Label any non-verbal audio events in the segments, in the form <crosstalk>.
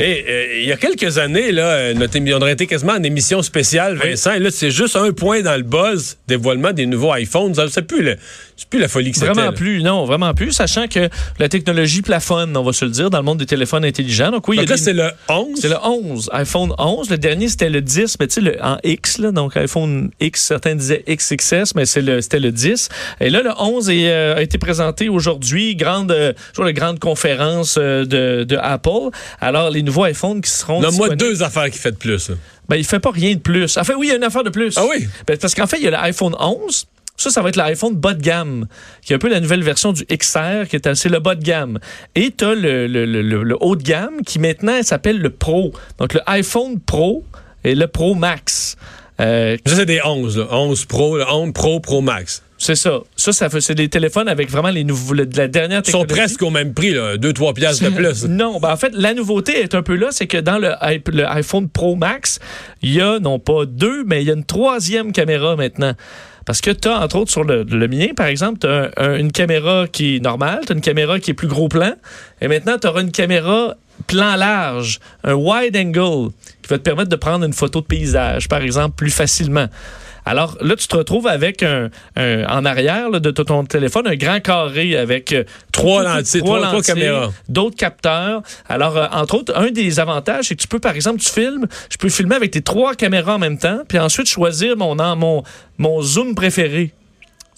Et euh, il y a quelques années, là, euh, notre émission on aurait été quasiment en émission spéciale, Vincent, et là, c'est juste un point dans le buzz, dévoilement des nouveaux iPhones. C'est plus, le, c'est plus la folie que c'était. Vraiment plus, non, vraiment plus, sachant que la technologie plafonne, on va se le dire, dans le monde des téléphones intelligents. Donc oui, il y a là, des- c'est le 11. C'est le 11, iPhone 11. Le dernier, c'était le 10, mais tu sais, le- en X, là, donc iPhone X, certains disaient XXS, mais c'est le- c'était le 10. Et là, le 11 est, euh, a été présenté aujourd'hui, grande, euh, de grande conférence de, de Apple. Alors, les nouveaux iPhones qui seront Nomme-moi disponibles- deux affaires qui fait de plus. Ben, il fait pas rien de plus. Enfin, oui, il y a une affaire de plus. Ah oui? Ben, parce qu'en fait, il y a l'iPhone 11. Ça, ça va être l'iPhone bas de gamme, qui est un peu la nouvelle version du XR, qui est c'est le bas de gamme. Et tu as le- le- le haut de gamme, qui maintenant s'appelle le Pro. Donc, le iPhone Pro et le Pro Max. Euh, Ça, c'est des 11. là. 11 Pro, le 11 Pro, Pro Max. C'est ça. Ça, ça fait, c'est des téléphones avec vraiment les nouveaux, de la dernière Ils sont technologie. presque au même prix, 2-3 piastres de <laughs> plus. Non, ben en fait, la nouveauté est un peu là, c'est que dans le iPhone Pro Max, il y a non pas deux, mais il y a une troisième caméra maintenant. Parce que tu as, entre autres, sur le, le mien, par exemple, tu as une caméra qui est normale, tu as une caméra qui est plus gros plan, et maintenant, tu auras une caméra plan large, un wide angle, qui va te permettre de prendre une photo de paysage, par exemple, plus facilement. Alors là, tu te retrouves avec un, un- en arrière là, de ton- téléphone un grand carré avec euh, Trois lentilles, trois- trois lentilles, caméras. d'autres capteurs. Alors, euh, entre autres, un des avantages, c'est que tu peux, par exemple, tu filmes, je peux filmer avec tes trois caméras en même temps, puis ensuite choisir mon, en- mon, mon zoom préféré.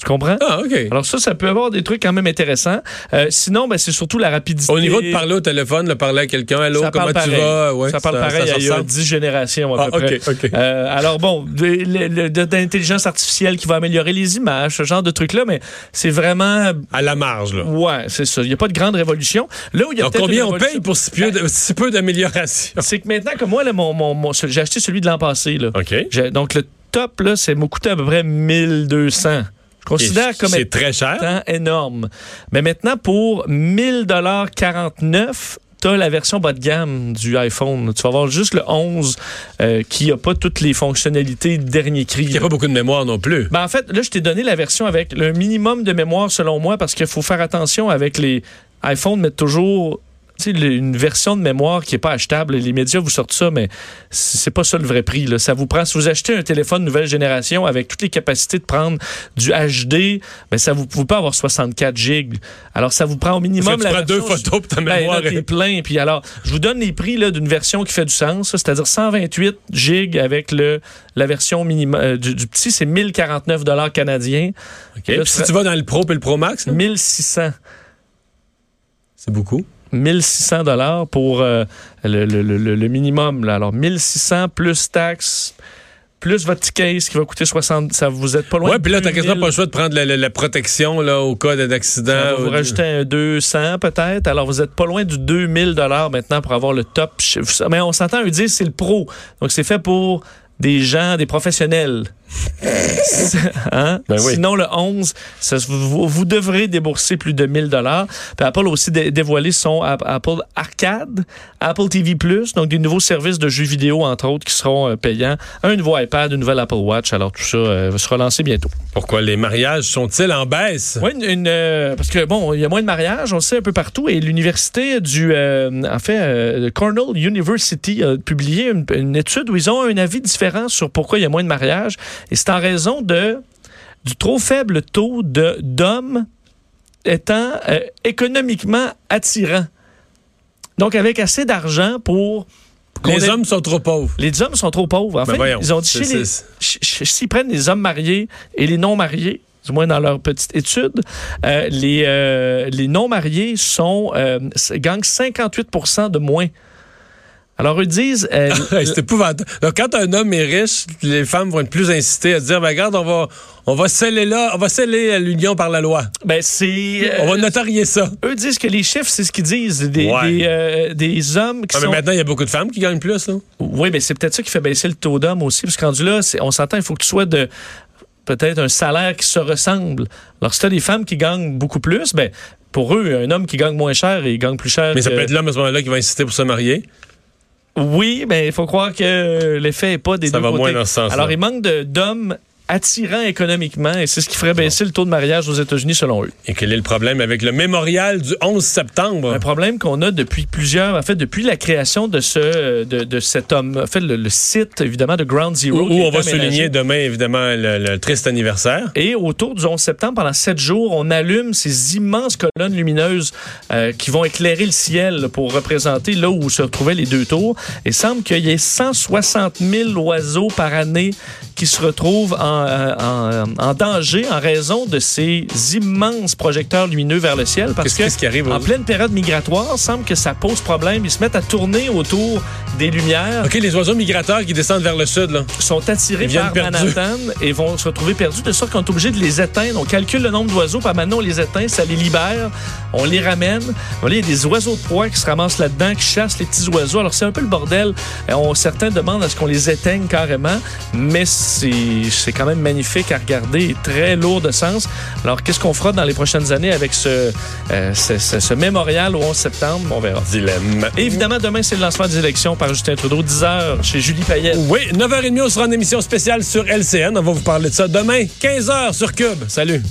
Tu comprends? Ah, OK. Alors ça, ça peut avoir des trucs quand même intéressants. Euh, sinon, ben, c'est surtout la rapidité. Au niveau de parler au téléphone, de parler à quelqu'un, allô, Ça comment tu vas? Ouais, ça parle pareil ça il y a ressemble. 10 générations à Ah, peu près. OK, OK. Euh, alors bon, de, d'intelligence artificielle qui va améliorer les images, ce genre de trucs-là, mais c'est vraiment... À la marge, là. Ouais, c'est ça. Il n'y a pas de grande révolution. Là où il y a Donc, combien on paye pour si peu, de- si peu d'amélioration? C'est que maintenant, comme moi, là, mon, mon- mon- j'ai acheté celui de l'an passé. Là. OK. Donc, le top, là, c'est m'a coûté à peu près 1200. Je considère comme C'est très cher. énorme. Mais maintenant, pour 1000,49 T'as la version bas de gamme du iPhone. Tu vas avoir juste le 11 euh, qui n'a pas toutes les fonctionnalités dernier cri. Il n'y a pas beaucoup de mémoire non plus. Ben, en fait, là, je t'ai donné la version avec le minimum de mémoire selon moi parce qu'il faut faire attention avec les iPhones, mettre toujours tu une version de mémoire qui n'est pas achetable. Les médias vous sortent ça, mais c'est pas ça le vrai prix. Là. Ça vous prend, si vous achetez un téléphone nouvelle génération avec toutes les capacités de prendre du HD, ben ça vous pouvez pas avoir 64 gigs. Alors, ça vous prend au minimum tu la prends deux version- photos pour ta ben, mémoire. là, t'es plein. Puis alors, je vous donne les prix d'une version qui fait du sens, c'est-à-dire 128 gigs avec le, la version minimum euh, du, du petit, c'est 1049 dollars canadiens. Là, Puis si tu vas dans le Pro et le Pro Max, là, 1600. c'est beaucoup. 1600 dollars pour euh, le, le- le- minimum. Là. Alors, 1600 plus taxes, plus votre ticket qui va coûter 60. Ça, vous êtes pas loin. Ouais, puis là, t'as 2000. quasiment pas le choix de prendre la, la- la protection là, au cas d'accident. Ou vous rajouter un 200 peut-être. Alors, vous êtes pas loin du 2000 dollars maintenant pour avoir le top. Mais on s'entend, eux dire c'est le pro. Donc, c'est fait pour des gens, des professionnels. Hein? Ben oui. Sinon, le 11, ça, vous, vous devrez débourser plus de 1000 dollars. Apple a aussi dé- dévoilé son App- Apple Arcade, Apple TV+, donc des nouveaux services de jeux vidéo, entre autres, qui seront euh, payants. Un nouveau iPad, une nouvelle Apple Watch. Alors, tout ça euh, va se relancer bientôt. Pourquoi les mariages sont-ils en baisse? Oui, une, une, euh, parce que bon, il y a moins de mariages, on le sait un peu partout, et l'université du, euh, en fait, euh, Cornell University a publié une, une étude où ils ont un avis différent sur pourquoi il y a moins de mariages, et c'est en raison de du trop faible taux d'hommes étant euh, économiquement attirants. Donc avec assez d'argent pour Les hommes sont trop pauvres. les hommes sont trop pauvres. En Ben fait, voyons, ils ont dit s'ils prennent les hommes mariés et les non mariés, du moins dans leur petite étude, euh, les, euh, les non mariés sont euh, gagnent 58% de moins. Alors eux disent euh, <laughs> c'est épouvantable. Donc, quand un homme est riche, les femmes vont être plus incitées à dire, ben, regarde, on va, on va sceller là, on va sceller l'union par la loi. ben c'est On va euh, notarier ça. eux disent que les chiffres c'est ce qu'ils disent des, Ouais. des, euh, des hommes qui Ah, mais sont maintenant, il y a beaucoup de femmes qui gagnent plus, là. Oui, mais c'est peut-être ça qui fait baisser le taux d'hommes aussi, parce que rendu là, on s'entend, il faut que tu sois de peut-être un salaire qui se ressemble. Alors, si tu as des femmes qui gagnent beaucoup plus, ben pour eux, un homme qui gagne moins cher, il gagne plus cher. Mais ça que- peut être l'homme à ce moment-là qui va inciter pour se marier. Oui, mais il faut croire que l'effet n'est pas des Ça deux va côtés. moins dans ce sens-là. Alors, il manque de- d'hommes attirant économiquement et c'est ce qui ferait baisser le taux de mariage aux États-Unis selon eux. Et quel est le problème avec le mémorial du 11 septembre? Un problème qu'on a depuis plusieurs, en fait, depuis la création de ce, de, de cet homme, en fait, le, site, évidemment, de Ground Zero. Où, on va souligner demain, évidemment, le, triste anniversaire. Et autour du 11 septembre, pendant sept jours, on allume ces immenses colonnes lumineuses euh, qui vont éclairer le ciel pour représenter là où se retrouvaient les deux tours. Et semble qu'il y ait 160 000 oiseaux par année qui se retrouvent en, euh, en, danger en raison de ces immenses projecteurs lumineux vers le ciel. Parce que, qui arrive, en pleine période migratoire, semble que ça pose problème. Ils se mettent à tourner autour des lumières. OK, les oiseaux migrateurs qui descendent vers le sud, là. Sont attirés par Manhattan et vont se retrouver perdus, de sorte qu'on est obligé de les éteindre. On calcule le nombre d'oiseaux, puis maintenant on les éteint, ça les libère, on les ramène. il y a des oiseaux de proie qui se ramassent là-dedans, qui chassent les petits oiseaux. Alors c'est un peu le bordel. On, certains demandent à ce qu'on les éteigne carrément, mais c'est quand même magnifique à regarder et très lourd de sens. Alors, qu'est-ce qu'on fera dans les prochaines années avec ce, euh, ce, mémorial au 11 septembre? On verra. Dilemme. évidemment, demain, c'est le lancement des élections par Justin Trudeau, 10h chez Julie Payette. Oui, 9h30, on sera en émission spéciale sur LCN. On va vous parler de ça demain, 15h sur Cube. Salut.